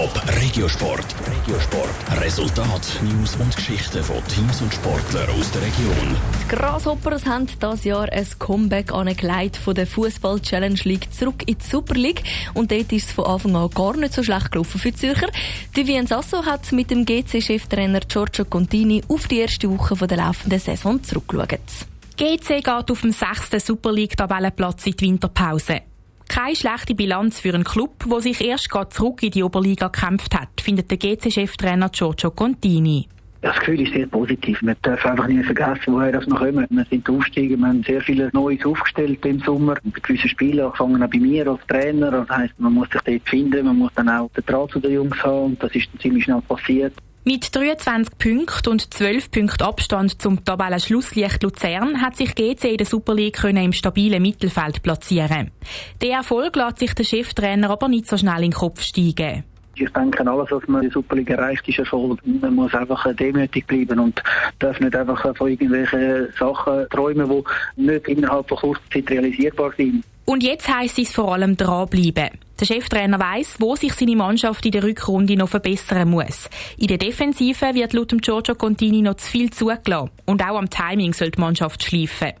Top Regiosport. Regiosport. Resultat, News und Geschichten von Teams und Sportlern aus der Region. Die Grasshoppers haben dieses Jahr ein Comeback angelegt von der Fußball Challenge League zurück in die Super League. Und dort ist es von Anfang an gar nicht so schlecht gelaufen für die Zürcher. Die Vien Sasso hat mit dem GC-Cheftrainer Giorgio Contini auf die erste Woche der laufenden Saison zurückgeschaut. GC geht auf dem sechsten Super League-Tabellenplatz in die Winterpause. Keine schlechte Bilanz für einen Club, der sich erst zurück in die Oberliga gekämpft hat, findet der GC-Cheftrainer Giorgio Contini. Das Gefühl ist sehr positiv. Man darf einfach nicht vergessen, woher das wir kommen. Wir sind aufgestiegen, wir haben sehr viele Neues aufgestellt im Sommer. Bei gewissen Spielen, angefangen auch bei mir als Trainer. Das heisst, man muss sich dort finden, man muss dann auch den Draht zu den Jungs haben. Und das ist ziemlich schnell passiert. Mit 23 Punkten und 12 Punkten Abstand zum Tabellenschlusslicht Luzern hat sich GC in der Super League im stabilen Mittelfeld platzieren. Der Erfolg lässt sich der Cheftrainer aber nicht so schnell in den Kopf steigen. Ich denke, alles, was man in der Super League erreicht, ist Erfolg. Man muss einfach demütig bleiben und darf nicht einfach von irgendwelchen Sachen träumen, die nicht innerhalb von kurzer Zeit realisierbar sind. Und jetzt heisst es vor allem dranbleiben. Der Cheftrainer weiss, wo sich seine Mannschaft in der Rückrunde noch verbessern muss. In der Defensive wird laut Giorgio Contini noch zu viel zugelassen. Und auch am Timing soll die Mannschaft schleifen.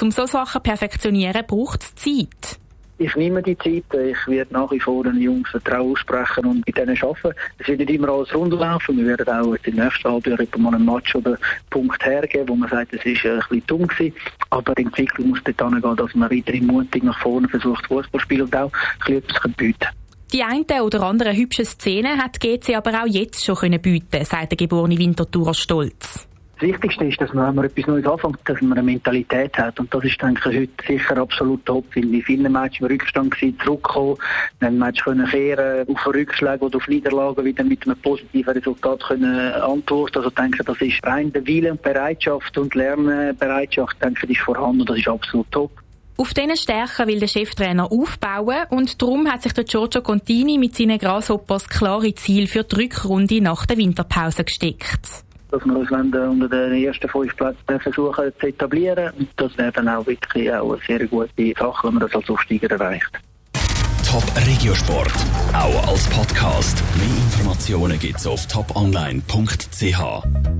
Um so Sachen perfektionieren, braucht es Zeit. Ich nehme die Zeit. Ich werde nach wie vor den Jungs Vertrauen aussprechen und mit denen arbeiten. Es wird nicht immer alles rund laufen. Wir werden auch den nächsten halben Jahren mal einen Match oder einen Punkt hergeben, wo man sagt, es ist ein bisschen dumm gewesen. Aber die Entwicklung muss dort hingehen, dass man weiterhin mutig nach vorne versucht, Fußball spielen und auch ein bisschen etwas bieten die eine oder andere hübsche Szene hat GC aber auch jetzt schon bieten können, sagt der geborene Winterthurer Stolz. Das Wichtigste ist, dass man, wenn man etwas Neues anfängt, dass man eine Mentalität hat. Und das ist, denke ich, heute sicher absolut top. Weil in vielen Matches im Rückstand waren, zurückkommen, dann Match können kehren, auf Rückschläge oder auf Niederlagen wieder mit einem positiven Resultat können antworten. Also, denke, das ist rein der Wille und Bereitschaft und Lernbereitschaft, denke ich, ist vorhanden das ist absolut top. Auf diesen Stärken will der Cheftrainer aufbauen und darum hat sich der Giorgio Contini mit seinen Grasshoppers klare Ziel für die Rückrunde nach der Winterpause gesteckt dass wir uns unter den ersten fünf Plätzen versuchen zu etablieren. Und das wäre dann auch wirklich auch eine sehr gute Sache, wenn man das als Aufsteiger erreicht. Top Regiosport, auch als Podcast. Mehr Informationen gibt's auf toponline.ch.